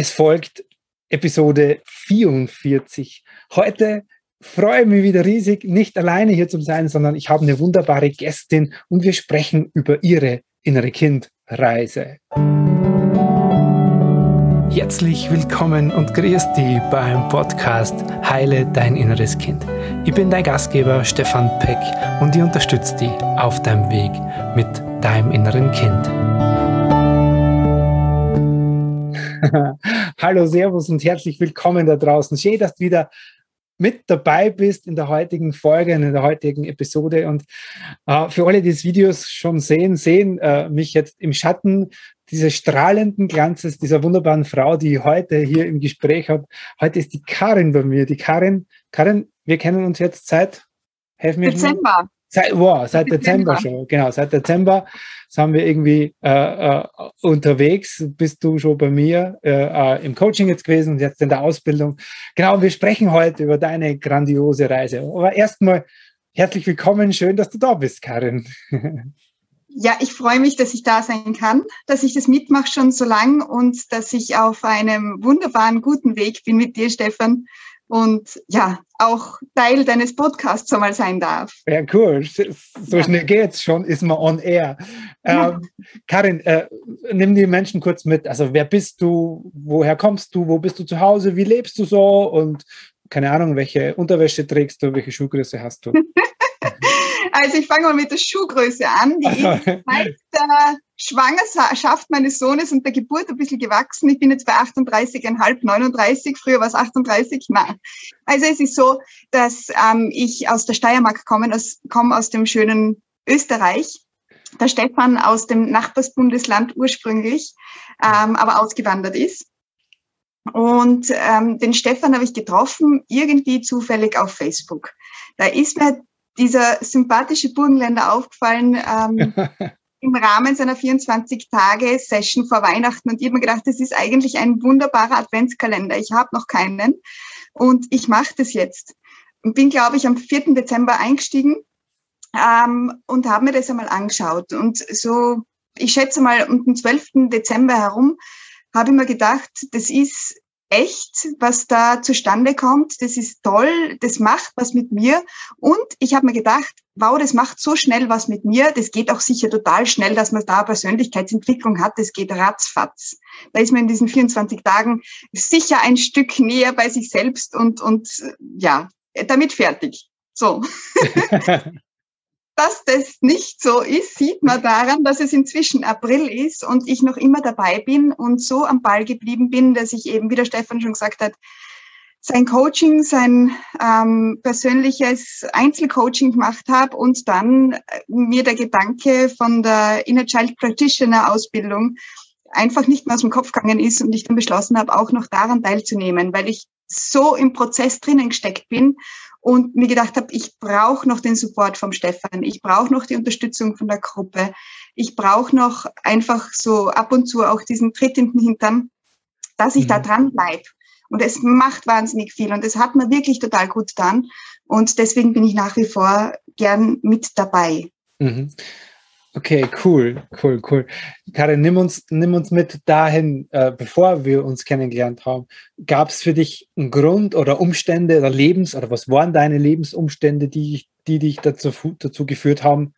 Es folgt Episode 44. Heute freue ich mich wieder riesig, nicht alleine hier zu sein, sondern ich habe eine wunderbare Gästin und wir sprechen über ihre innere Kindreise. Herzlich willkommen und grüß dich beim Podcast Heile dein inneres Kind. Ich bin dein Gastgeber Stefan Peck und ich unterstütze dich auf deinem Weg mit deinem inneren Kind. Hallo, Servus und herzlich willkommen da draußen. Schön, dass du wieder mit dabei bist in der heutigen Folge, in der heutigen Episode. Und äh, für alle, die das Videos schon sehen, sehen äh, mich jetzt im Schatten dieses strahlenden Glanzes dieser wunderbaren Frau, die heute hier im Gespräch habe. Heute ist die Karin bei mir. Die Karin, Karin, wir kennen uns jetzt seit, helfen mir Dezember. Seit, wow, seit Dezember schon, genau, seit Dezember sind wir irgendwie äh, äh, unterwegs. Bist du schon bei mir äh, äh, im Coaching jetzt gewesen und jetzt in der Ausbildung. Genau, wir sprechen heute über deine grandiose Reise. Aber erstmal herzlich willkommen, schön, dass du da bist, Karin. Ja, ich freue mich, dass ich da sein kann, dass ich das mitmache schon so lang und dass ich auf einem wunderbaren, guten Weg bin mit dir, Stefan und ja, auch Teil deines Podcasts einmal sein darf. Ja, cool. So schnell geht's schon, ist man on air. Ja. Ähm, Karin, äh, nimm die Menschen kurz mit. Also, wer bist du? Woher kommst du? Wo bist du zu Hause? Wie lebst du so? Und keine Ahnung, welche Unterwäsche trägst du? Welche Schuhgröße hast du? Also ich fange mal mit der Schuhgröße an, die ist seit der Schwangerschaft meines Sohnes und der Geburt ein bisschen gewachsen. Ich bin jetzt bei 38,5, 39. Früher war es 38. Nein. Also es ist so, dass ähm, ich aus der Steiermark komme, aus, komme aus dem schönen Österreich. Der Stefan aus dem Nachbarsbundesland ursprünglich, ähm, aber ausgewandert ist. Und ähm, den Stefan habe ich getroffen, irgendwie zufällig auf Facebook. Da ist mir dieser sympathische Burgenländer aufgefallen ähm, im Rahmen seiner 24-Tage-Session vor Weihnachten. Und ich habe mir gedacht, das ist eigentlich ein wunderbarer Adventskalender. Ich habe noch keinen und ich mache das jetzt. Und bin, glaube ich, am 4. Dezember eingestiegen ähm, und habe mir das einmal angeschaut. Und so, ich schätze mal, um den 12. Dezember herum habe ich mir gedacht, das ist echt, was da zustande kommt. Das ist toll, das macht was mit mir. Und ich habe mir gedacht, wow, das macht so schnell was mit mir. Das geht auch sicher total schnell, dass man da Persönlichkeitsentwicklung hat. Das geht ratzfatz. Da ist man in diesen 24 Tagen sicher ein Stück näher bei sich selbst und, und ja, damit fertig. So. Dass das nicht so ist, sieht man daran, dass es inzwischen April ist und ich noch immer dabei bin und so am Ball geblieben bin, dass ich eben, wie der Stefan schon gesagt hat, sein Coaching, sein ähm, persönliches Einzelcoaching gemacht habe und dann äh, mir der Gedanke von der Inner Child Practitioner Ausbildung einfach nicht mehr aus dem Kopf gegangen ist und ich dann beschlossen habe, auch noch daran teilzunehmen, weil ich so im Prozess drinnen gesteckt bin und mir gedacht habe, ich brauche noch den Support vom Stefan, ich brauche noch die Unterstützung von der Gruppe, ich brauche noch einfach so ab und zu auch diesen Tritt in den Hintern, dass ich mhm. da dran bleibe. Und es macht wahnsinnig viel und es hat mir wirklich total gut getan. Und deswegen bin ich nach wie vor gern mit dabei. Mhm. Okay, cool, cool, cool. Karin, nimm uns, nimm uns mit dahin, äh, bevor wir uns kennengelernt haben. Gab es für dich einen Grund oder Umstände oder Lebens- oder was waren deine Lebensumstände, die, die dich dazu, dazu geführt haben,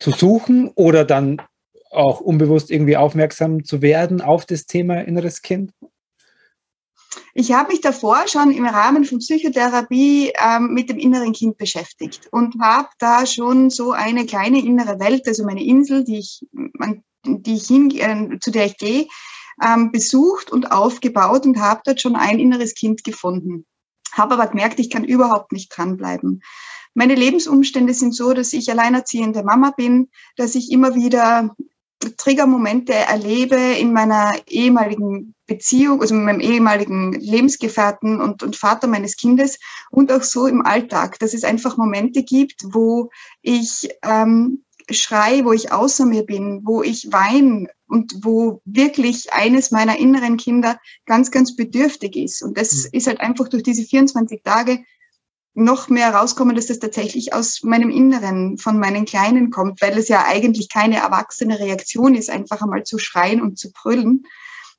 zu suchen oder dann auch unbewusst irgendwie aufmerksam zu werden auf das Thema inneres Kind? Ich habe mich davor schon im Rahmen von Psychotherapie ähm, mit dem inneren Kind beschäftigt und habe da schon so eine kleine innere Welt, also meine Insel, die ich, die ich hin, äh, zu der ich gehe, ähm, besucht und aufgebaut und habe dort schon ein inneres Kind gefunden. Habe aber gemerkt, ich kann überhaupt nicht dranbleiben. Meine Lebensumstände sind so, dass ich alleinerziehende Mama bin, dass ich immer wieder Triggermomente erlebe in meiner ehemaligen Beziehung, also mit meinem ehemaligen Lebensgefährten und, und Vater meines Kindes und auch so im Alltag, dass es einfach Momente gibt, wo ich ähm, schrei, wo ich außer mir bin, wo ich weine und wo wirklich eines meiner inneren Kinder ganz, ganz bedürftig ist. Und das mhm. ist halt einfach durch diese 24 Tage noch mehr rauskommen, dass das tatsächlich aus meinem Inneren, von meinen Kleinen kommt, weil es ja eigentlich keine erwachsene Reaktion ist, einfach einmal zu schreien und zu brüllen.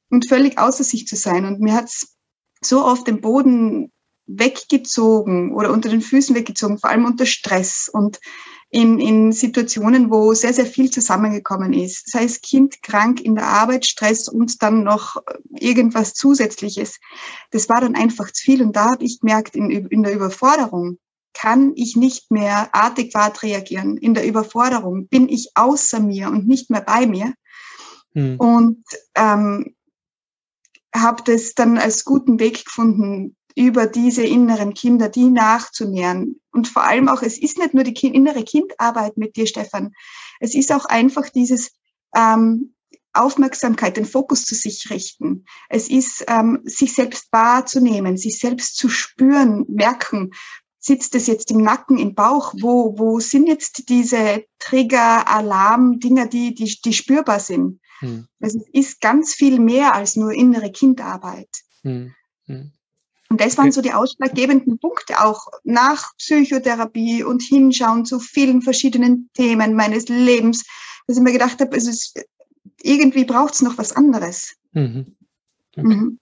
und völlig außer sich zu sein. Und mir hat es so oft den Boden weggezogen oder unter den Füßen weggezogen, vor allem unter Stress und in, in Situationen, wo sehr, sehr viel zusammengekommen ist. Sei es Kind krank in der Arbeit, Stress und dann noch irgendwas Zusätzliches. Das war dann einfach zu viel und da habe ich gemerkt, in, in der Überforderung kann ich nicht mehr adäquat reagieren. In der Überforderung bin ich außer mir und nicht mehr bei mir. Hm. Und ähm, habe das dann als guten Weg gefunden, über diese inneren Kinder, die nachzunähern. Und vor allem auch, es ist nicht nur die innere Kindarbeit mit dir, Stefan. Es ist auch einfach dieses ähm, Aufmerksamkeit, den Fokus zu sich richten. Es ist, ähm, sich selbst wahrzunehmen, sich selbst zu spüren, merken, sitzt es jetzt im Nacken, im Bauch? Wo, wo sind jetzt diese Trigger, Alarm, Dinge, die, die, die spürbar sind? Hm. Also es ist ganz viel mehr als nur innere Kindarbeit. Hm. Hm. Und das waren so die ausschlaggebenden Punkte auch nach Psychotherapie und Hinschauen zu vielen verschiedenen Themen meines Lebens, dass ich mir gedacht habe, es ist, irgendwie braucht es noch was anderes. Mhm. Okay. Mhm.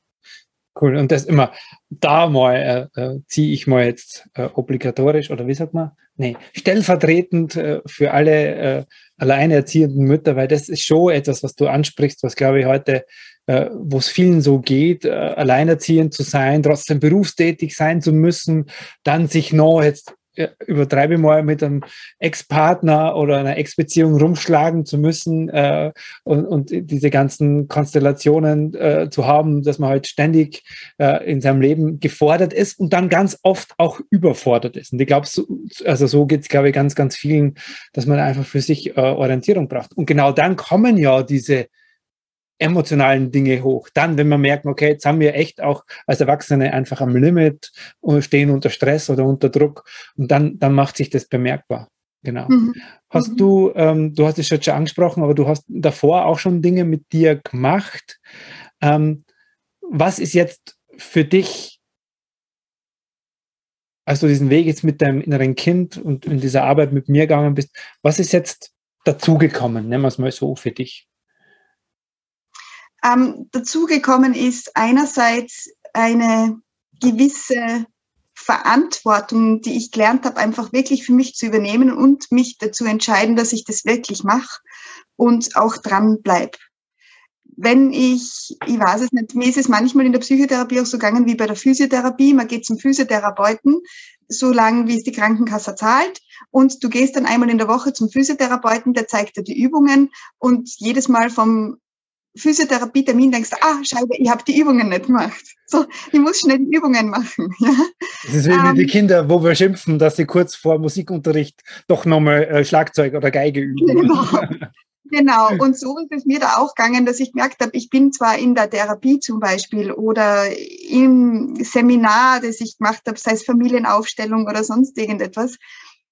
Cool. Und das immer, da mal äh, äh, ziehe ich mal jetzt äh, obligatorisch oder wie sagt man? Nee, stellvertretend äh, für alle äh, alleinerziehenden Mütter, weil das ist schon etwas, was du ansprichst, was glaube ich heute, äh, wo es vielen so geht, äh, alleinerziehend zu sein, trotzdem berufstätig sein zu müssen, dann sich noch jetzt übertreibe mal mit einem Ex-Partner oder einer Ex-Beziehung rumschlagen zu müssen äh, und, und, diese ganzen Konstellationen äh, zu haben, dass man halt ständig äh, in seinem Leben gefordert ist und dann ganz oft auch überfordert ist. Und ich glaube, so, also so geht es, glaube ich, ganz, ganz vielen, dass man einfach für sich äh, Orientierung braucht. Und genau dann kommen ja diese emotionalen Dinge hoch. Dann, wenn man merkt, okay, jetzt haben wir echt auch als Erwachsene einfach am Limit und stehen unter Stress oder unter Druck und dann, dann macht sich das bemerkbar. Genau. Mhm. Hast mhm. du, ähm, du hast es schon angesprochen, aber du hast davor auch schon Dinge mit dir gemacht. Ähm, was ist jetzt für dich, als du diesen Weg jetzt mit deinem inneren Kind und in dieser Arbeit mit mir gegangen bist, was ist jetzt dazugekommen? Nennen wir es mal so für dich ähm, dazugekommen ist einerseits eine gewisse Verantwortung, die ich gelernt habe, einfach wirklich für mich zu übernehmen und mich dazu entscheiden, dass ich das wirklich mache und auch dran bleib. Wenn ich, ich weiß es nicht, mir ist es manchmal in der Psychotherapie auch so gegangen wie bei der Physiotherapie. Man geht zum Physiotherapeuten, so lange wie es die Krankenkasse zahlt. Und du gehst dann einmal in der Woche zum Physiotherapeuten, der zeigt dir die Übungen und jedes Mal vom Physiotherapie-Termin denkst, ah, Scheibe, ich habe die Übungen nicht gemacht. So, ich muss schnell die Übungen machen. Ja. Das ist wie um, die ähm, Kinder, wo wir schimpfen, dass sie kurz vor Musikunterricht doch nochmal äh, Schlagzeug oder Geige üben. Genau. Genau, und so ist es mir da auch gegangen, dass ich gemerkt habe, ich bin zwar in der Therapie zum Beispiel oder im Seminar, das ich gemacht habe, sei es Familienaufstellung oder sonst irgendetwas,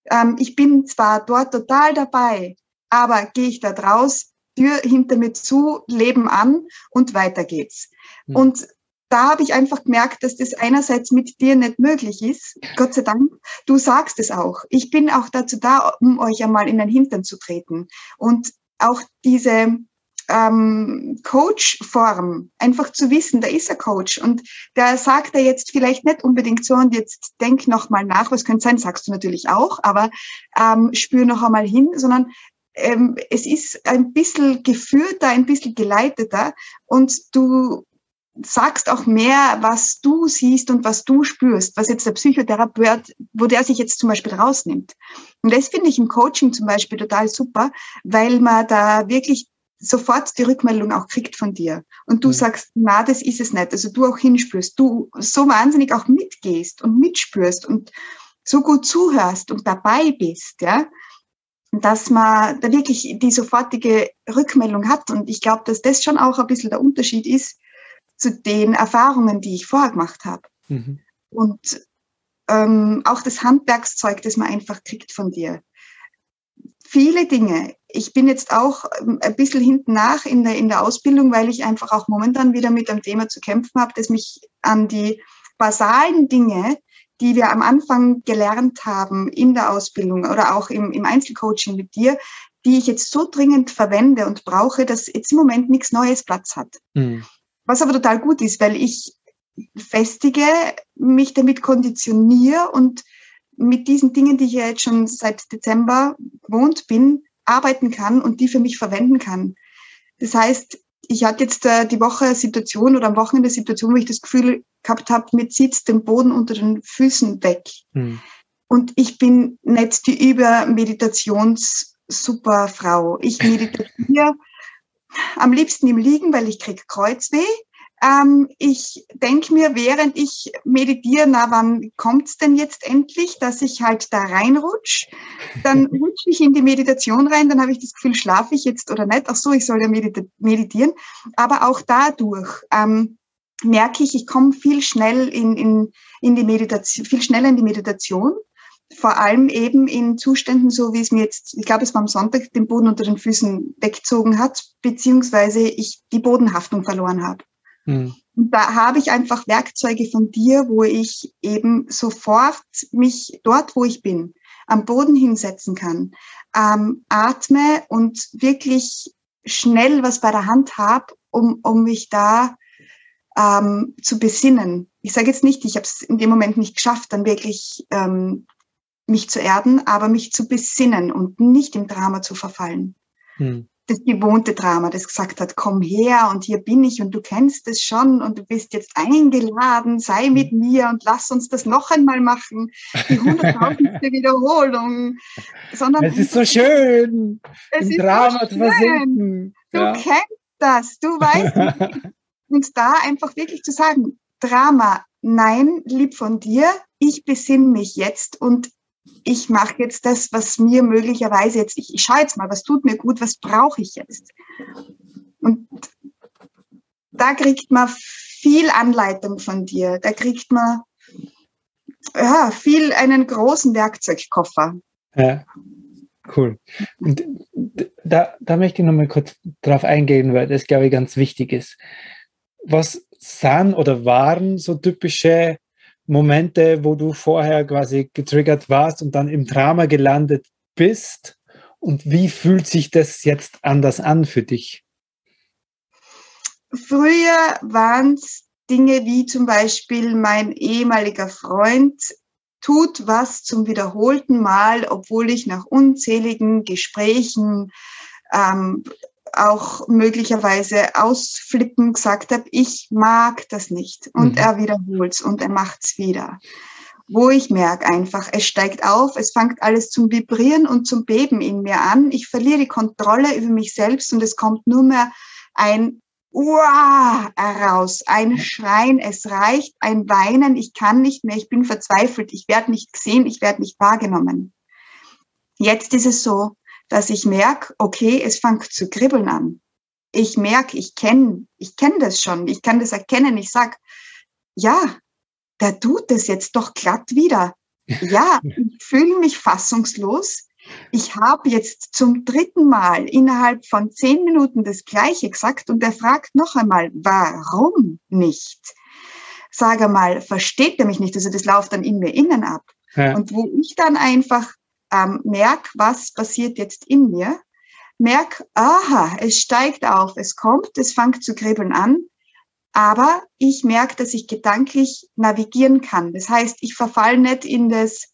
ähm, ich bin zwar dort total dabei, aber gehe ich da draus, Tür hinter mir zu, Leben an und weiter geht's. Mhm. Und da habe ich einfach gemerkt, dass das einerseits mit dir nicht möglich ist. Gott sei Dank. Du sagst es auch. Ich bin auch dazu da, um euch einmal in den Hintern zu treten. Und auch diese ähm, Coach-Form, einfach zu wissen, da ist ein Coach und der sagt er jetzt vielleicht nicht unbedingt so und jetzt denk noch mal nach, was könnte sein, sagst du natürlich auch, aber ähm, spür noch einmal hin, sondern ähm, es ist ein bisschen geführter, ein bisschen geleiteter und du sagst auch mehr, was du siehst und was du spürst, was jetzt der Psychotherapeut, wo der sich jetzt zum Beispiel rausnimmt. Und das finde ich im Coaching zum Beispiel total super, weil man da wirklich sofort die Rückmeldung auch kriegt von dir. Und du mhm. sagst, na, das ist es nicht. Also du auch hinspürst, du so wahnsinnig auch mitgehst und mitspürst und so gut zuhörst und dabei bist, ja dass man da wirklich die sofortige Rückmeldung hat. Und ich glaube, dass das schon auch ein bisschen der Unterschied ist zu den Erfahrungen, die ich vorher gemacht habe. Mhm. Und ähm, auch das Handwerkszeug, das man einfach kriegt von dir. Viele Dinge. Ich bin jetzt auch ähm, ein bisschen hinten nach in der, in der Ausbildung, weil ich einfach auch momentan wieder mit einem Thema zu kämpfen habe, das mich an die basalen Dinge die wir am Anfang gelernt haben in der Ausbildung oder auch im, im Einzelcoaching mit dir, die ich jetzt so dringend verwende und brauche, dass jetzt im Moment nichts Neues Platz hat. Mhm. was aber total gut ist, weil ich festige, mich damit konditioniere und mit diesen Dingen, die ich ja jetzt schon seit Dezember gewohnt bin, arbeiten kann und die für mich verwenden kann. Das heißt, ich hatte jetzt äh, die Woche Situation oder am Wochenende Situation, wo ich das Gefühl gehabt habe, mir zieht den Boden unter den Füßen weg. Hm. Und ich bin nicht die Übermeditations-Superfrau. Ich meditiere am liebsten im Liegen, weil ich kriege Kreuzweh. Ähm, ich denke mir, während ich meditiere, na, wann kommt's denn jetzt endlich, dass ich halt da reinrutsch? Dann rutsche ich in die Meditation rein, dann habe ich das Gefühl, schlafe ich jetzt oder nicht? Ach so, ich soll ja meditieren. Aber auch dadurch ähm, merke ich, ich komme viel schnell in, in, in die Meditation, viel schneller in die Meditation. Vor allem eben in Zuständen, so wie es mir jetzt, ich glaube, es war am Sonntag, den Boden unter den Füßen weggezogen hat, beziehungsweise ich die Bodenhaftung verloren habe. Mhm. Und da habe ich einfach Werkzeuge von dir, wo ich eben sofort mich dort, wo ich bin, am Boden hinsetzen kann, ähm, atme und wirklich schnell was bei der Hand habe, um, um mich da ähm, zu besinnen. Ich sage jetzt nicht, ich habe es in dem Moment nicht geschafft, dann wirklich ähm, mich zu erden, aber mich zu besinnen und nicht im Drama zu verfallen. Hm das gewohnte Drama, das gesagt hat, komm her und hier bin ich und du kennst es schon und du bist jetzt eingeladen, sei mit mhm. mir und lass uns das noch einmal machen. Die hunderttausendste Wiederholung. Sondern es ist so schön, es im Drama so zu versinken. Du ja. kennst das, du weißt. und da einfach wirklich zu sagen, Drama, nein, lieb von dir, ich besinne mich jetzt und ich mache jetzt das, was mir möglicherweise jetzt, ich, ich schaue jetzt mal, was tut mir gut, was brauche ich jetzt. Und da kriegt man viel Anleitung von dir, da kriegt man ja, viel einen großen Werkzeugkoffer. Ja, cool. Und da, da möchte ich nochmal kurz drauf eingehen, weil das, glaube ich, ganz wichtig ist. Was sind oder waren so typische Momente, wo du vorher quasi getriggert warst und dann im Drama gelandet bist? Und wie fühlt sich das jetzt anders an für dich? Früher waren es Dinge wie zum Beispiel mein ehemaliger Freund tut was zum wiederholten Mal, obwohl ich nach unzähligen Gesprächen ähm, auch möglicherweise ausflippen gesagt habe, ich mag das nicht. Und mhm. er wiederholt's und er macht's wieder. Wo ich merke einfach, es steigt auf, es fängt alles zum Vibrieren und zum Beben in mir an. Ich verliere die Kontrolle über mich selbst und es kommt nur mehr ein Uah heraus, ein Schreien, es reicht, ein Weinen, ich kann nicht mehr, ich bin verzweifelt, ich werde nicht gesehen, ich werde nicht wahrgenommen. Jetzt ist es so, dass ich merke, okay, es fängt zu kribbeln an. Ich merke, ich kenne, ich kenne das schon, ich kann das erkennen. Ich sag, ja, der tut das jetzt doch glatt wieder. Ja, ich fühle mich fassungslos. Ich habe jetzt zum dritten Mal innerhalb von zehn Minuten das Gleiche gesagt und er fragt noch einmal, warum nicht? Sage mal, versteht er mich nicht? Also das läuft dann in mir innen ab. Ja. Und wo ich dann einfach ähm, merk, was passiert jetzt in mir, merk, aha, es steigt auf, es kommt, es fängt zu kribbeln an, aber ich merke, dass ich gedanklich navigieren kann. Das heißt, ich verfall nicht in das,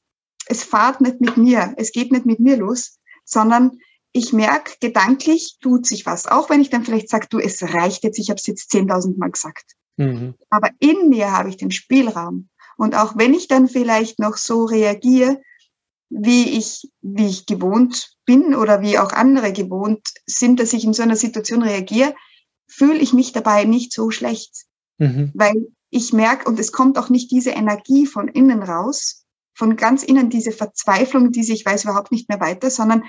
es fahrt nicht mit mir, es geht nicht mit mir los, sondern ich merke, gedanklich tut sich was. Auch wenn ich dann vielleicht sage, du, es reicht jetzt, ich habe es jetzt 10.000 Mal gesagt. Mhm. Aber in mir habe ich den Spielraum. Und auch wenn ich dann vielleicht noch so reagiere, wie ich, wie ich gewohnt bin oder wie auch andere gewohnt sind, dass ich in so einer Situation reagiere, fühle ich mich dabei nicht so schlecht. Mhm. Weil ich merke, und es kommt auch nicht diese Energie von innen raus, von ganz innen diese Verzweiflung, diese ich weiß überhaupt nicht mehr weiter, sondern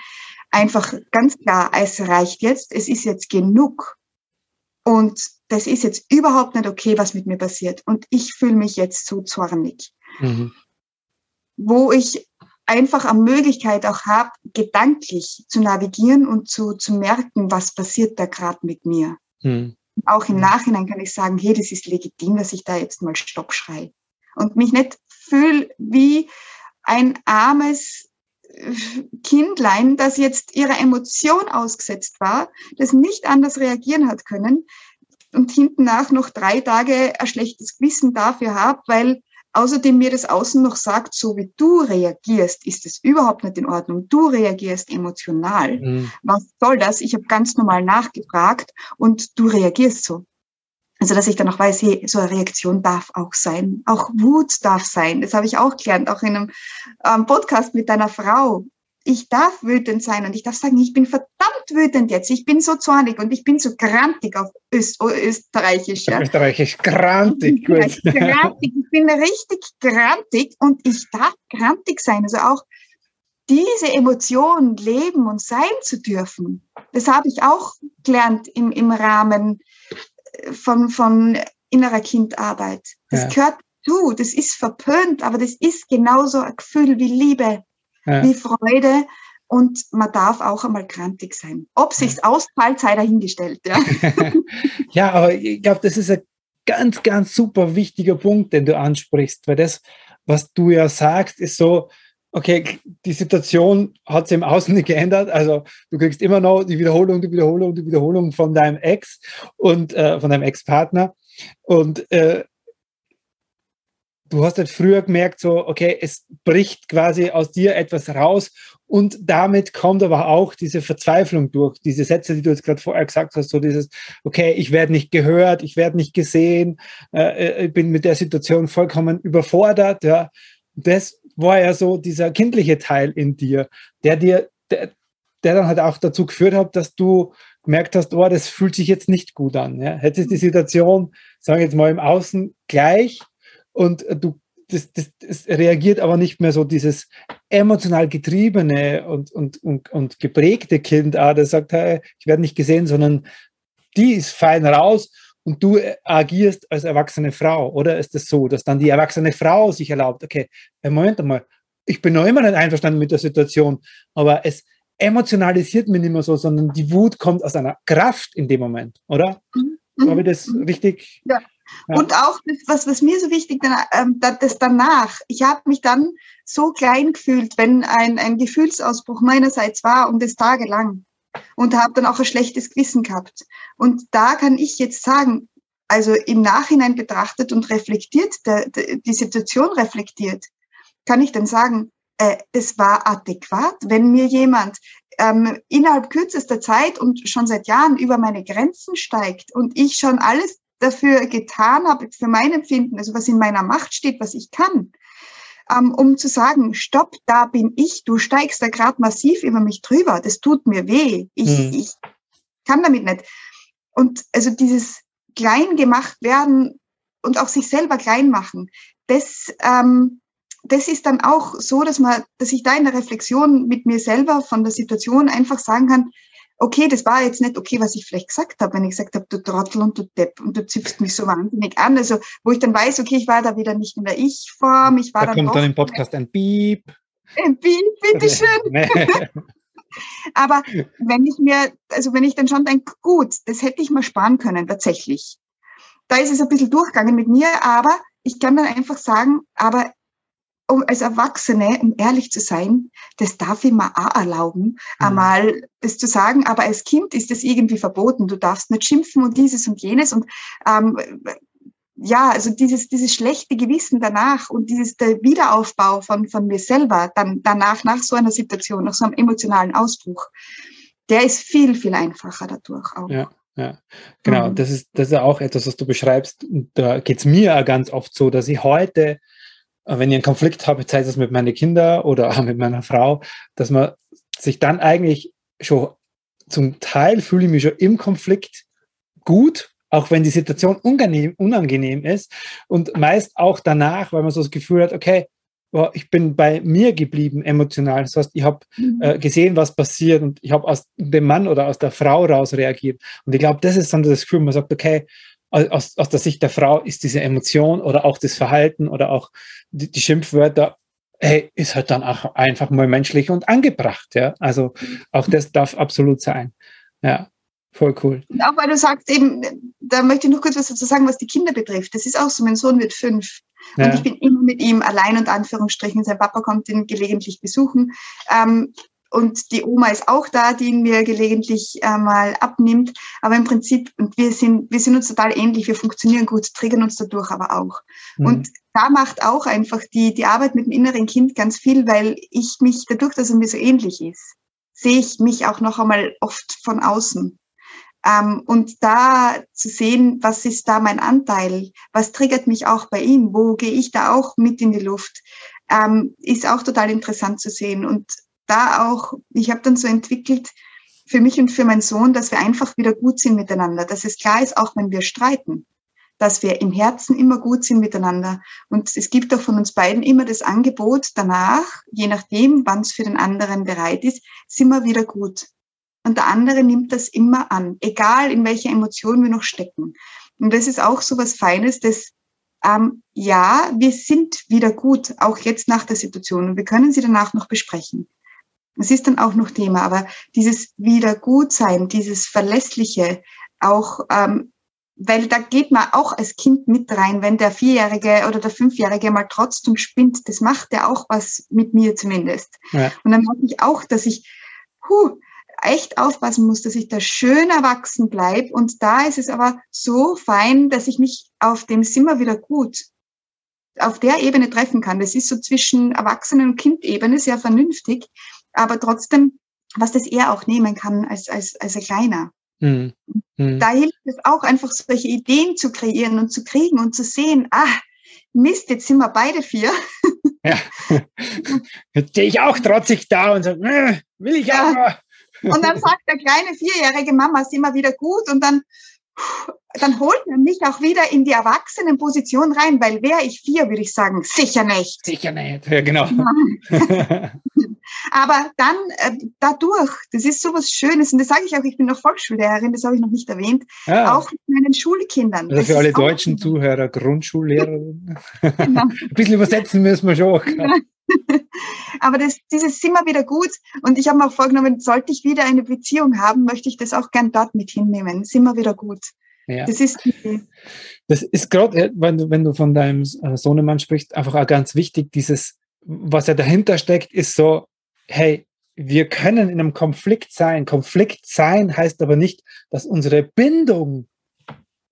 einfach ganz klar, es reicht jetzt, es ist jetzt genug. Und das ist jetzt überhaupt nicht okay, was mit mir passiert. Und ich fühle mich jetzt so zornig. Mhm. Wo ich einfach eine Möglichkeit auch habe, gedanklich zu navigieren und zu, zu merken, was passiert da gerade mit mir. Hm. Auch im hm. Nachhinein kann ich sagen, hey, das ist legitim, dass ich da jetzt mal Stopp schrei. Und mich nicht fühle wie ein armes äh, Kindlein, das jetzt ihrer Emotion ausgesetzt war, das nicht anders reagieren hat können, und hinten nach noch drei Tage ein schlechtes Gewissen dafür habe, weil außerdem mir das Außen noch sagt, so wie du reagierst, ist es überhaupt nicht in Ordnung. Du reagierst emotional. Mhm. Was soll das? Ich habe ganz normal nachgefragt und du reagierst so. Also dass ich dann auch weiß, hey, so eine Reaktion darf auch sein. Auch Wut darf sein. Das habe ich auch gelernt, auch in einem ähm, Podcast mit deiner Frau ich darf wütend sein und ich darf sagen, ich bin verdammt wütend jetzt, ich bin so zornig und ich bin so grantig auf Öst Österreichisch. Ja. Österreichisch, grantig, gut. grantig. Ich bin richtig grantig und ich darf grantig sein. Also auch diese Emotion leben und sein zu dürfen, das habe ich auch gelernt im, im Rahmen von, von innerer Kindarbeit. Das ja. gehört zu, das ist verpönt, aber das ist genauso ein Gefühl wie Liebe ja. wie Freude und man darf auch einmal krantig sein. Ob sich's auszahlt, sei dahingestellt. Ja, ja aber ich glaube, das ist ein ganz, ganz super wichtiger Punkt, den du ansprichst, weil das, was du ja sagst, ist so, okay, die Situation hat sich im Außen nicht geändert. Also du kriegst immer noch die Wiederholung, die Wiederholung, die Wiederholung von deinem Ex und äh, von deinem Ex-Partner. Und äh, du hast halt früher gemerkt, so, okay, es bricht quasi aus dir etwas raus und damit kommt aber auch diese Verzweiflung durch, diese Sätze, die du jetzt gerade vorher gesagt hast, so dieses, okay, ich werde nicht gehört, ich werde nicht gesehen, äh, ich bin mit der Situation vollkommen überfordert, ja. Das war ja so dieser kindliche Teil in dir, der dir, der, der dann halt auch dazu geführt hat, dass du gemerkt hast, oh, das fühlt sich jetzt nicht gut an. Ja. Hättest die Situation, sagen wir jetzt mal im Außen gleich, und du das, das, das, reagiert aber nicht mehr so dieses emotional getriebene und, und, und, und geprägte Kind, ah, der sagt, hey, ich werde nicht gesehen, sondern die ist fein raus und du agierst als erwachsene Frau. Oder ist es das so, dass dann die erwachsene Frau sich erlaubt, okay, Moment einmal, ich bin noch immer nicht einverstanden mit der Situation, aber es emotionalisiert mich nicht mehr so, sondern die Wut kommt aus einer Kraft in dem Moment, oder? Mhm. Habe ich das mhm. richtig? Ja, und auch was, was mir so wichtig ähm, das danach. Ich habe mich dann so klein gefühlt, wenn ein, ein Gefühlsausbruch meinerseits war und das tagelang. Und habe dann auch ein schlechtes Gewissen gehabt. Und da kann ich jetzt sagen, also im Nachhinein betrachtet und reflektiert, die Situation reflektiert, kann ich dann sagen, äh, es war adäquat, wenn mir jemand ähm, innerhalb kürzester Zeit und schon seit Jahren über meine Grenzen steigt und ich schon alles dafür getan habe, für mein Empfinden, also was in meiner Macht steht, was ich kann, ähm, um zu sagen, stopp, da bin ich, du steigst da gerade massiv über mich drüber, das tut mir weh, ich, mhm. ich kann damit nicht. Und also dieses klein gemacht werden und auch sich selber klein machen, das, ähm, das ist dann auch so, dass man, dass ich da in der Reflexion mit mir selber von der Situation einfach sagen kann, okay, das war jetzt nicht okay, was ich vielleicht gesagt habe, wenn ich gesagt habe, du Trottel und du Depp und du zipfst mich so wahnsinnig an. Also, wo ich dann weiß, okay, ich war da wieder nicht in der Ich-Form, ich war da dann kommt dann im Podcast ein Piep. Ein Piep, bitteschön. Nee. Aber wenn ich mir, also wenn ich dann schon denke, gut, das hätte ich mal sparen können, tatsächlich. Da ist es ein bisschen durchgegangen mit mir, aber ich kann dann einfach sagen, aber um als Erwachsene, um ehrlich zu sein, das darf ich mir auch erlauben, mhm. einmal das zu sagen, aber als Kind ist das irgendwie verboten. Du darfst nicht schimpfen und dieses und jenes und ähm, ja, also dieses, dieses schlechte Gewissen danach und dieses der Wiederaufbau von, von mir selber, dann danach, nach so einer Situation, nach so einem emotionalen Ausbruch, der ist viel, viel einfacher dadurch auch. Ja. Ja, genau. Mhm. Das ist, das ist auch etwas, was du beschreibst. Da geht es mir ganz oft so, dass ich heute wenn ich einen Konflikt habe, sei es mit meinen Kindern oder mit meiner Frau, dass man sich dann eigentlich schon zum Teil fühle ich mich schon im Konflikt gut, auch wenn die Situation unangenehm, unangenehm ist und meist auch danach, weil man so das Gefühl hat, okay, ich bin bei mir geblieben emotional. Das heißt, ich habe mhm. äh, gesehen, was passiert und ich habe aus dem Mann oder aus der Frau raus reagiert. Und ich glaube, das ist dann das Gefühl, man sagt, okay, aus, aus der Sicht der Frau ist diese Emotion oder auch das Verhalten oder auch die, die Schimpfwörter, hey, ist halt dann auch einfach mal menschlich und angebracht. Ja, also auch das darf absolut sein. Ja, voll cool. Und auch weil du sagst eben, da möchte ich noch kurz was dazu sagen, was die Kinder betrifft. Das ist auch so, mein Sohn wird fünf. Ja. Und ich bin immer mit ihm allein und Anführungsstrichen. Sein Papa kommt ihn gelegentlich besuchen. Ähm, und die Oma ist auch da, die ihn mir gelegentlich äh, mal abnimmt. Aber im Prinzip, und wir sind, wir sind uns total ähnlich, wir funktionieren gut, triggern uns dadurch aber auch. Mhm. Und da macht auch einfach die, die Arbeit mit dem inneren Kind ganz viel, weil ich mich, dadurch, dass er mir so ähnlich ist, sehe ich mich auch noch einmal oft von außen. Ähm, und da zu sehen, was ist da mein Anteil? Was triggert mich auch bei ihm? Wo gehe ich da auch mit in die Luft? Ähm, ist auch total interessant zu sehen. Und da auch, ich habe dann so entwickelt, für mich und für meinen Sohn, dass wir einfach wieder gut sind miteinander. Dass es klar ist, auch wenn wir streiten, dass wir im Herzen immer gut sind miteinander. Und es gibt auch von uns beiden immer das Angebot danach, je nachdem, wann es für den anderen bereit ist, sind wir wieder gut. Und der andere nimmt das immer an, egal in welcher Emotion wir noch stecken. Und das ist auch so was Feines, dass ähm, ja, wir sind wieder gut, auch jetzt nach der Situation. Und wir können sie danach noch besprechen. Es ist dann auch noch Thema, aber dieses Wiedergutsein, dieses Verlässliche, auch ähm, weil da geht man auch als Kind mit rein, wenn der Vierjährige oder der Fünfjährige mal trotzdem spinnt, das macht ja auch was mit mir zumindest. Ja. Und dann merke ich auch, dass ich huh, echt aufpassen muss, dass ich da schön erwachsen bleib. Und da ist es aber so fein, dass ich mich auf dem Zimmer wieder gut auf der Ebene treffen kann. Das ist so zwischen Erwachsenen- und Kindebene sehr vernünftig, aber trotzdem, was das eher auch nehmen kann als, als, als ein Kleiner. Mhm. Mhm. Da hilft es auch einfach, solche Ideen zu kreieren und zu kriegen und zu sehen, ah, Mist, jetzt sind wir beide vier. Ja. Jetzt stehe ich auch trotzig da und sage, äh, will ich ja. auch. Und dann sagt der kleine vierjährige Mama, sind wir wieder gut und dann dann holt er mich auch wieder in die Erwachsenenposition rein, weil wäre ich vier, würde ich sagen, sicher nicht. Sicher nicht, ja genau. Aber dann äh, dadurch, das ist so was Schönes und das sage ich auch, ich bin noch Volksschullehrerin, das habe ich noch nicht erwähnt, ja. auch mit meinen Schulkindern. Also für alle deutschen Zuhörer, Grundschullehrerin. Genau. Ein bisschen übersetzen müssen wir schon. Aber das, dieses sind wir wieder gut. Und ich habe mir auch vorgenommen, sollte ich wieder eine Beziehung haben, möchte ich das auch gern dort mit hinnehmen. Sind wir wieder gut. Ja. Das ist, das ist gerade, äh, wenn du, wenn du von deinem äh, Sohnemann sprichst, einfach auch ganz wichtig, dieses, was ja dahinter steckt, ist so, hey, wir können in einem Konflikt sein. Konflikt sein heißt aber nicht, dass unsere Bindung,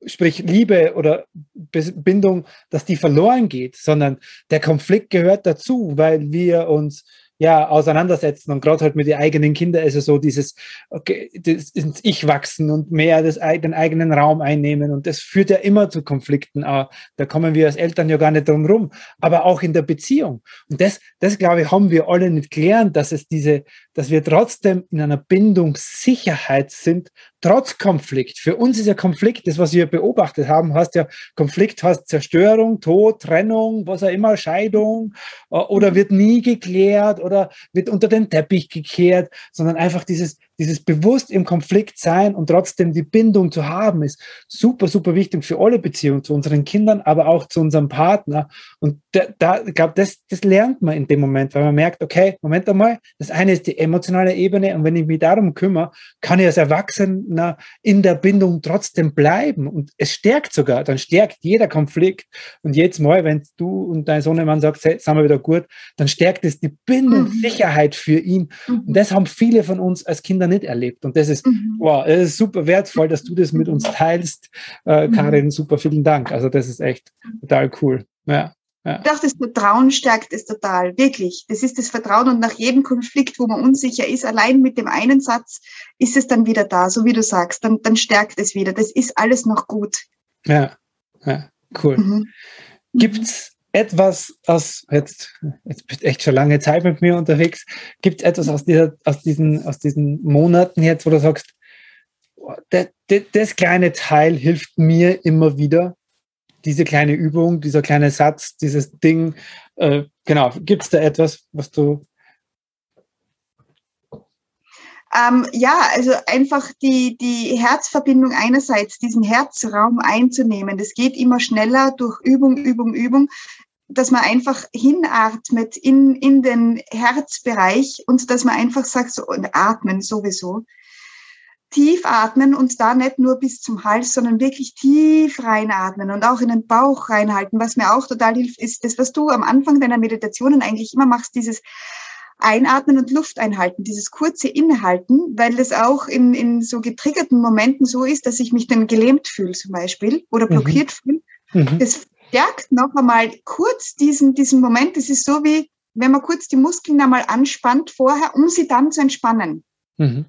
sprich Liebe oder Bindung, dass die verloren geht, sondern der Konflikt gehört dazu, weil wir uns ja, auseinandersetzen. Und gerade halt mit den eigenen Kindern ist es so dieses, okay, das ins Ich wachsen und mehr das, den eigenen Raum einnehmen. Und das führt ja immer zu Konflikten. Da kommen wir als Eltern ja gar nicht drum rum. Aber auch in der Beziehung. Und das, das glaube ich, haben wir alle nicht gelernt, dass es diese, dass wir trotzdem in einer Bindung Sicherheit sind, trotz Konflikt. Für uns ist ja Konflikt, das, was wir beobachtet haben, heißt ja, Konflikt heißt Zerstörung, Tod, Trennung, was auch immer, Scheidung, äh, oder wird nie geklärt oder wird unter den Teppich gekehrt, sondern einfach dieses, dieses bewusst im Konflikt sein und trotzdem die Bindung zu haben, ist super, super wichtig für alle Beziehungen, zu unseren Kindern, aber auch zu unserem Partner. Und da, da ich glaube, das, das lernt man in dem Moment, weil man merkt, okay, Moment einmal, das eine ist die emotionale Ebene und wenn ich mich darum kümmere, kann ich als Erwachsener in der Bindung trotzdem bleiben und es stärkt sogar, dann stärkt jeder Konflikt und jetzt mal, wenn du und dein Sohnemann sagst, hey, sind wir wieder gut, dann stärkt es die Bindung, mhm. Sicherheit für ihn und mhm. das haben viele von uns als Kinder Kinder nicht erlebt. Und das ist, mhm. wow, es ist super wertvoll, dass du das mit uns teilst. Äh, mhm. Karin, super vielen Dank. Also das ist echt total cool. Ja. Ja. Doch, das Vertrauen stärkt es total, wirklich. Das ist das Vertrauen und nach jedem Konflikt, wo man unsicher ist, allein mit dem einen Satz ist es dann wieder da, so wie du sagst, dann, dann stärkt es wieder. Das ist alles noch gut. Ja, ja cool. Mhm. Gibt's etwas aus, jetzt, jetzt bist echt schon lange Zeit mit mir unterwegs, gibt es etwas aus, dieser, aus, diesen, aus diesen Monaten jetzt, wo du sagst, das, das, das kleine Teil hilft mir immer wieder, diese kleine Übung, dieser kleine Satz, dieses Ding, äh, genau, gibt es da etwas, was du ähm, ja, also einfach die, die Herzverbindung einerseits, diesen Herzraum einzunehmen. Das geht immer schneller durch Übung, Übung, Übung, dass man einfach hinatmet in, in den Herzbereich und dass man einfach sagt, so, und atmen sowieso. Tief atmen und da nicht nur bis zum Hals, sondern wirklich tief reinatmen und auch in den Bauch reinhalten. Was mir auch total hilft, ist das, was du am Anfang deiner Meditationen eigentlich immer machst, dieses Einatmen und Luft einhalten, dieses kurze Innehalten, weil es auch in, in so getriggerten Momenten so ist, dass ich mich dann gelähmt fühle zum Beispiel oder mhm. blockiert mhm. fühle. Mhm. Das stärkt noch einmal kurz diesen, diesen Moment. Das ist so wie, wenn man kurz die Muskeln einmal anspannt vorher, um sie dann zu entspannen. Mhm.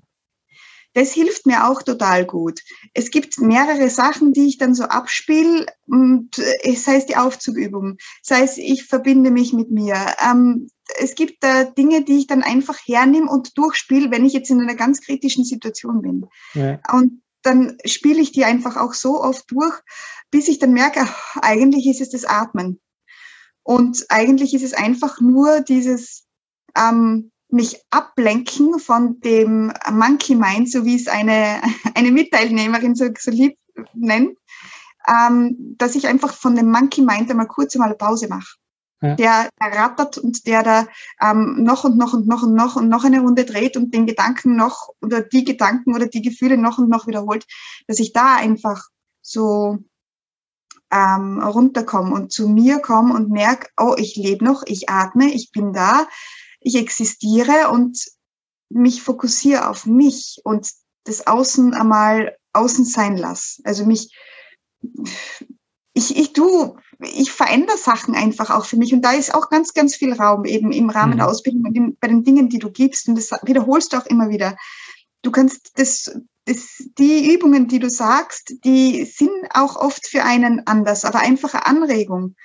Das hilft mir auch total gut. Es gibt mehrere Sachen, die ich dann so abspiele, sei es die Aufzugübung, sei es ich verbinde mich mit mir. Ähm, es gibt da Dinge, die ich dann einfach hernehme und durchspiele, wenn ich jetzt in einer ganz kritischen Situation bin. Ja. Und dann spiele ich die einfach auch so oft durch, bis ich dann merke, ach, eigentlich ist es das Atmen. Und eigentlich ist es einfach nur dieses ähm, mich ablenken von dem Monkey Mind, so wie es eine, eine Mitteilnehmerin so, so lieb nennt, ähm, dass ich einfach von dem Monkey Mind einmal kurz einmal Pause mache. Der rattert und der da ähm, noch und noch und noch und noch und noch eine Runde dreht und den Gedanken noch oder die Gedanken oder die Gefühle noch und noch wiederholt, dass ich da einfach so ähm, runterkomme und zu mir komme und merke, oh, ich lebe noch, ich atme, ich bin da, ich existiere und mich fokussiere auf mich und das Außen einmal außen sein lasse. Also mich, ich, ich tu, ich verändere Sachen einfach auch für mich und da ist auch ganz, ganz viel Raum eben im Rahmen mhm. der Ausbildung und in, bei den Dingen, die du gibst und das wiederholst du auch immer wieder. Du kannst das, das, die Übungen, die du sagst, die sind auch oft für einen anders, aber einfache Anregung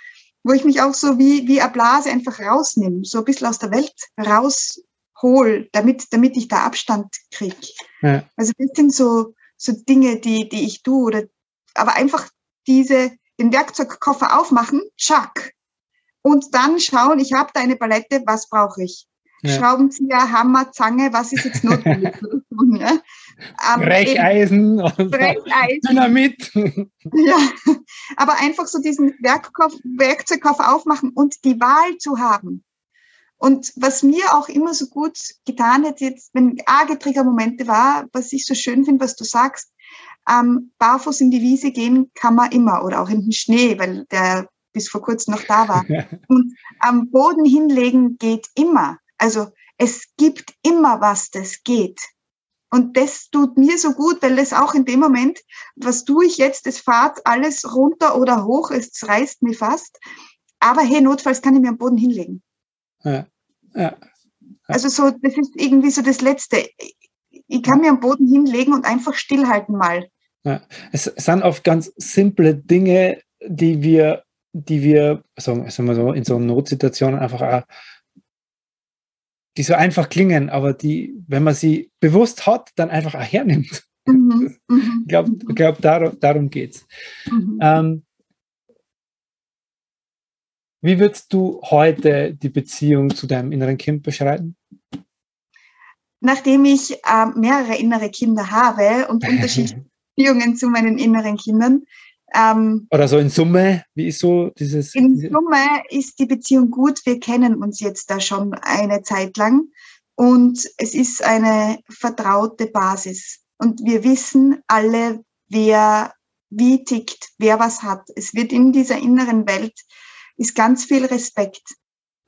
wo ich mich auch so wie, wie eine Blase einfach rausnehme, so ein bisschen aus der Welt raushol, damit, damit ich da Abstand kriege. Ja. Also das sind so, so Dinge, die, die ich tue, oder, aber einfach diese, den Werkzeugkoffer aufmachen, tschack. Und dann schauen, ich habe da eine Palette, was brauche ich? Ja. Schraubenzieher, Hammer, Zange, was ist jetzt notwendig? ja? Ähm, Brecheisen Brecheisen. Dynamit. Ja, aber einfach so diesen Werkkauf, Werkzeugkoffer aufmachen und die Wahl zu haben. Und was mir auch immer so gut getan hat, jetzt, wenn arge Triggermomente war, was ich so schön finde, was du sagst, ähm, barfuß in die Wiese gehen kann man immer oder auch in den Schnee, weil der bis vor kurzem noch da war. Und am Boden hinlegen geht immer. Also es gibt immer was, das geht. Und das tut mir so gut, weil es auch in dem Moment, was tue ich jetzt, es fahrt alles runter oder hoch, es reißt mir fast. Aber hey, notfalls kann ich mir am Boden hinlegen. Ja, ja, ja. Also so, das ist irgendwie so das Letzte. Ich kann mir am Boden hinlegen und einfach stillhalten mal. Ja. Es sind oft ganz simple Dinge, die wir, die wir, sagen, sagen wir so, in so Notsituationen einfach auch die so einfach klingen, aber die, wenn man sie bewusst hat, dann einfach auch hernimmt. Mhm. Mhm. ich glaube, glaub, darum, darum geht es. Mhm. Ähm, wie würdest du heute die Beziehung zu deinem inneren Kind beschreiben? Nachdem ich äh, mehrere innere Kinder habe und unterschiedliche Beziehungen zu meinen inneren Kindern, ähm, Oder so in Summe, wie ist so dieses? In Summe ist die Beziehung gut. Wir kennen uns jetzt da schon eine Zeit lang und es ist eine vertraute Basis. Und wir wissen alle, wer wie tickt, wer was hat. Es wird in dieser inneren Welt ist ganz viel Respekt.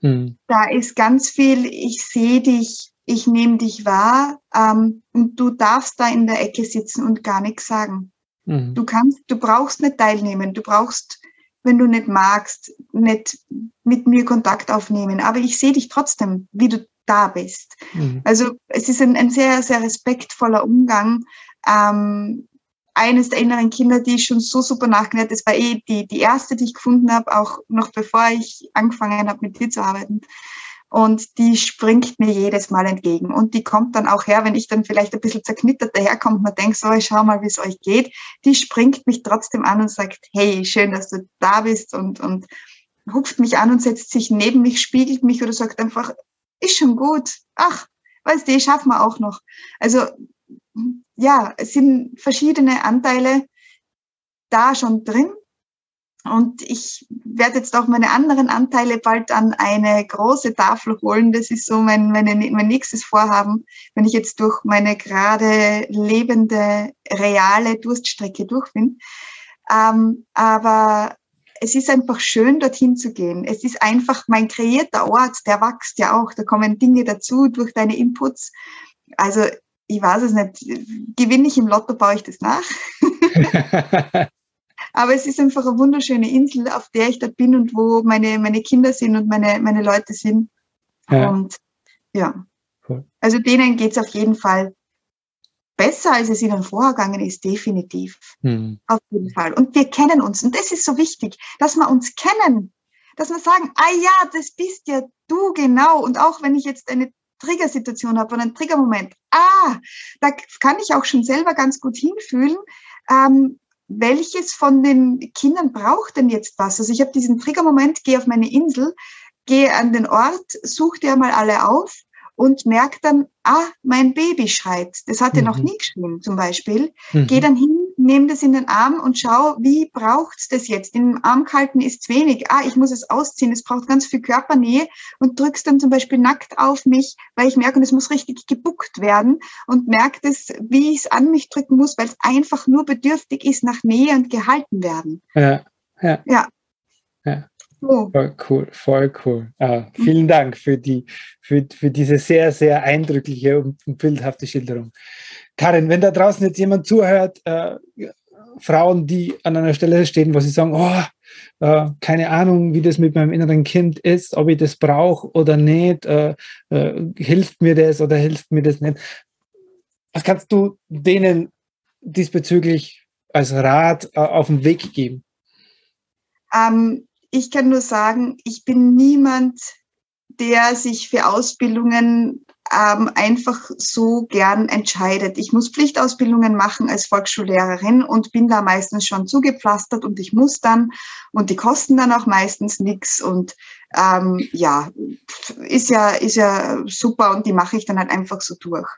Hm. Da ist ganz viel, ich sehe dich, ich nehme dich wahr ähm, und du darfst da in der Ecke sitzen und gar nichts sagen. Mhm. Du kannst, du brauchst nicht teilnehmen, du brauchst, wenn du nicht magst, nicht mit mir Kontakt aufnehmen. Aber ich sehe dich trotzdem, wie du da bist. Mhm. Also es ist ein, ein, sehr, sehr respektvoller Umgang. Ähm, eines der inneren Kinder, die ich schon so super nachgedacht das war eh die, die erste, die ich gefunden habe, auch noch bevor ich angefangen habe, mit dir zu arbeiten und die springt mir jedes Mal entgegen. Und die kommt dann auch her, wenn ich dann vielleicht ein bisschen zerknittert daherkomme und man denkt, so, ich schau mal, wie es euch geht. Die springt mich trotzdem an und sagt, hey, schön, dass du da bist und, und hupft mich an und setzt sich neben mich, spiegelt mich oder sagt einfach, ist schon gut. Ach, weißt du, schaffen wir auch noch. Also, ja, es sind verschiedene Anteile da schon drin und ich werde jetzt auch meine anderen Anteile bald an eine große Tafel holen. Das ist so mein, meine, mein nächstes Vorhaben, wenn ich jetzt durch meine gerade lebende, reale Durststrecke durch bin. Ähm, aber es ist einfach schön, dorthin zu gehen. Es ist einfach mein kreierter Ort, der wächst ja auch. Da kommen Dinge dazu durch deine Inputs. Also ich weiß es nicht. Gewinne ich im Lotto, baue ich das nach. Aber es ist einfach eine wunderschöne Insel, auf der ich da bin und wo meine, meine Kinder sind und meine, meine Leute sind. Ja. Und ja, cool. also denen geht es auf jeden Fall besser, als es ihnen vorgegangen ist, definitiv. Hm. Auf jeden Fall. Und wir kennen uns. Und das ist so wichtig, dass wir uns kennen. Dass wir sagen, ah ja, das bist ja du genau. Und auch wenn ich jetzt eine Triggersituation habe oder einen Triggermoment, ah, da kann ich auch schon selber ganz gut hinfühlen, ähm, welches von den Kindern braucht denn jetzt was? Also ich habe diesen Triggermoment, gehe auf meine Insel, gehe an den Ort, suche dir mal alle auf und merke dann, ah, mein Baby schreit. Das hat er mhm. noch nie geschrien zum Beispiel. Mhm. Gehe dann hin, nehme das in den Arm und schau, wie braucht's das jetzt? Im Arm halten ist wenig. Ah, ich muss es ausziehen. Es braucht ganz viel Körpernähe und drückst dann zum Beispiel nackt auf mich, weil ich merke, und es muss richtig gebuckt werden und merke das, wie ich es an mich drücken muss, weil es einfach nur bedürftig ist nach Nähe und gehalten werden. Ja, ja. ja. Oh. Voll cool, voll cool. Ah, vielen Dank für, die, für, für diese sehr, sehr eindrückliche und, und bildhafte Schilderung. Karin, wenn da draußen jetzt jemand zuhört, äh, Frauen, die an einer Stelle stehen, wo sie sagen, oh, äh, keine Ahnung, wie das mit meinem inneren Kind ist, ob ich das brauche oder nicht, äh, äh hilft mir das oder hilft mir das nicht. Was kannst du denen diesbezüglich als Rat äh, auf den Weg geben? Ähm, ich kann nur sagen, ich bin niemand, der sich für Ausbildungen ähm, einfach so gern entscheidet. Ich muss Pflichtausbildungen machen als Volksschullehrerin und bin da meistens schon zugepflastert und ich muss dann und die kosten dann auch meistens nichts und ähm, ja, ist ja, ist ja super und die mache ich dann halt einfach so durch.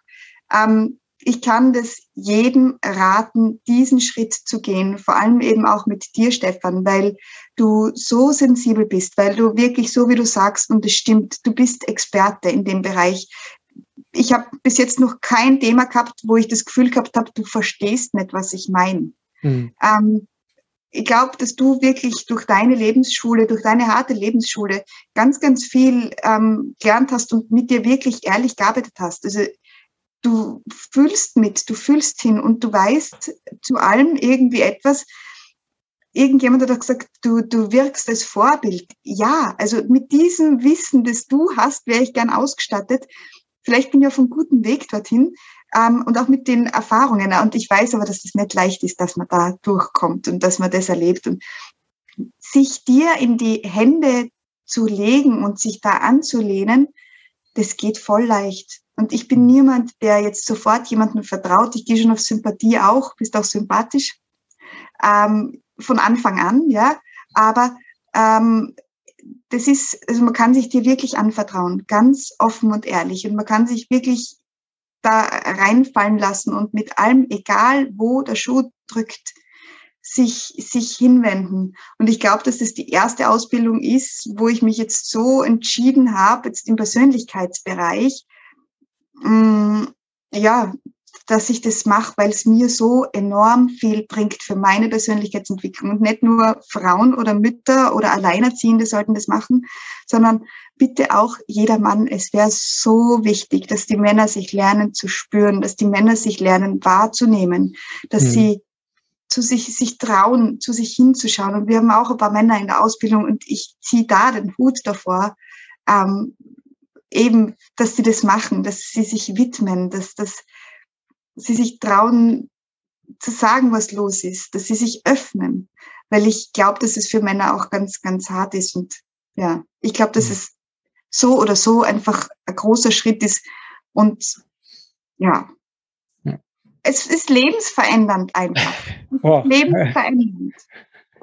Ähm, ich kann das jedem raten, diesen Schritt zu gehen, vor allem eben auch mit dir, Stefan, weil du so sensibel bist, weil du wirklich so, wie du sagst, und es stimmt, du bist Experte in dem Bereich. Ich habe bis jetzt noch kein Thema gehabt, wo ich das Gefühl gehabt habe, du verstehst nicht, was ich meine. Mhm. Ähm, ich glaube, dass du wirklich durch deine Lebensschule, durch deine harte Lebensschule ganz, ganz viel ähm, gelernt hast und mit dir wirklich ehrlich gearbeitet hast. Also du fühlst mit, du fühlst hin und du weißt zu allem irgendwie etwas. Irgendjemand hat gesagt, du, du wirkst als Vorbild. Ja, also mit diesem Wissen, das du hast, wäre ich gern ausgestattet. Vielleicht bin ich auf einem guten Weg dorthin ähm, und auch mit den Erfahrungen. Und ich weiß aber, dass das nicht leicht ist, dass man da durchkommt und dass man das erlebt. Und sich dir in die Hände zu legen und sich da anzulehnen, das geht voll leicht. Und ich bin niemand, der jetzt sofort jemandem vertraut. Ich gehe schon auf Sympathie auch, bist auch sympathisch. Ähm, von Anfang an, ja. Aber ähm, das ist, also man kann sich dir wirklich anvertrauen, ganz offen und ehrlich. Und man kann sich wirklich da reinfallen lassen und mit allem, egal wo der Schuh drückt, sich, sich hinwenden. Und ich glaube, dass das die erste Ausbildung ist, wo ich mich jetzt so entschieden habe, jetzt im Persönlichkeitsbereich, Mm, ja, dass ich das mache, weil es mir so enorm viel bringt für meine Persönlichkeitsentwicklung. Und nicht nur Frauen oder Mütter oder Alleinerziehende sollten das machen, sondern bitte auch jeder Mann. Es wäre so wichtig, dass die Männer sich lernen zu spüren, dass die Männer sich lernen wahrzunehmen, dass mhm. sie zu sich, sich trauen, zu sich hinzuschauen. Und wir haben auch ein paar Männer in der Ausbildung und ich ziehe da den Hut davor, ähm, eben, dass sie das machen, dass sie sich widmen, dass, dass sie sich trauen zu sagen, was los ist, dass sie sich öffnen, weil ich glaube, dass es für Männer auch ganz, ganz hart ist und ja, ich glaube, dass mhm. es so oder so einfach ein großer Schritt ist und ja, ja. es ist lebensverändernd einfach. Oh. Lebensverändernd.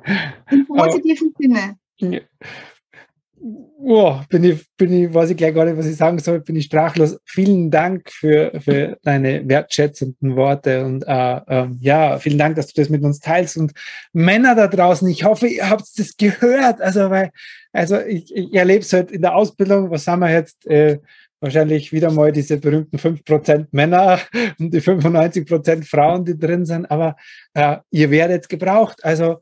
Im positiven Sinne. Ja. Oh, bin ich, bin ich, weiß ich gleich gar nicht, was ich sagen soll, bin ich sprachlos. Vielen Dank für, für deine wertschätzenden Worte und äh, ähm, ja, vielen Dank, dass du das mit uns teilst. Und Männer da draußen, ich hoffe, ihr habt das gehört. Also, weil, also ich, ich erlebe es halt in der Ausbildung, was haben wir jetzt? Äh, wahrscheinlich wieder mal diese berühmten 5% Männer und die 95% Frauen, die drin sind, aber äh, ihr werdet gebraucht. Also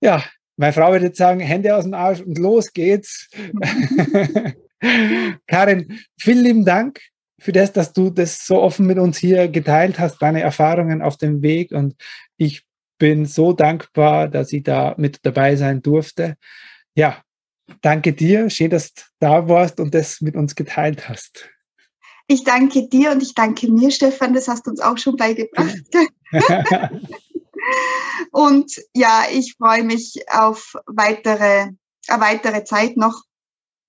ja, meine Frau würde jetzt sagen, Hände aus dem Arsch und los geht's. Karin, vielen lieben Dank für das, dass du das so offen mit uns hier geteilt hast, deine Erfahrungen auf dem Weg. Und ich bin so dankbar, dass ich da mit dabei sein durfte. Ja, danke dir. Schön, dass du da warst und das mit uns geteilt hast. Ich danke dir und ich danke mir, Stefan. Das hast du uns auch schon beigebracht. und ja, ich freue mich auf weitere, eine weitere Zeit noch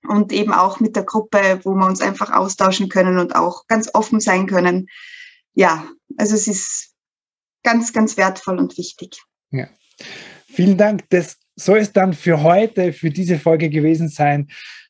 und eben auch mit der Gruppe, wo wir uns einfach austauschen können und auch ganz offen sein können. Ja, also es ist ganz, ganz wertvoll und wichtig. Ja. Vielen Dank. Das soll es dann für heute, für diese Folge gewesen sein.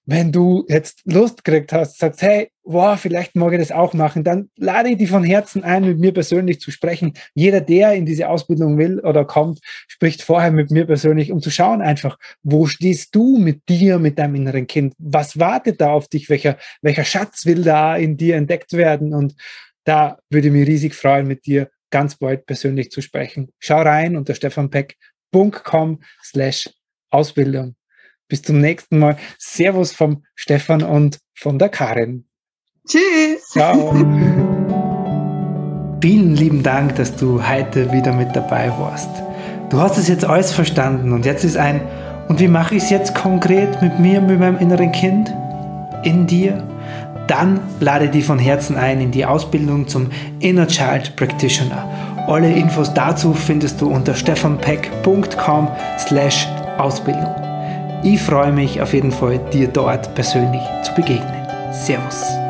Wenn du jetzt Lust gekriegt hast, sagst, hey, wow, vielleicht mag ich das auch machen, dann lade ich dich von Herzen ein, mit mir persönlich zu sprechen. Jeder, der in diese Ausbildung will oder kommt, spricht vorher mit mir persönlich, um zu schauen einfach, wo stehst du mit dir, mit deinem inneren Kind? Was wartet da auf dich? Welcher, welcher Schatz will da in dir entdeckt werden? Und da würde ich mich riesig freuen, mit dir ganz bald persönlich zu sprechen. Schau rein unter stefanpeck.com slash Ausbildung. Bis zum nächsten Mal. Servus vom Stefan und von der Karin. Tschüss. Ciao. Vielen lieben Dank, dass du heute wieder mit dabei warst. Du hast es jetzt alles verstanden und jetzt ist ein, und wie mache ich es jetzt konkret mit mir, mit meinem inneren Kind? In dir? Dann lade dich von Herzen ein in die Ausbildung zum Inner Child Practitioner. Alle Infos dazu findest du unter stefanpeck.com slash Ausbildung. Ich freue mich auf jeden Fall, dir dort persönlich zu begegnen. Servus.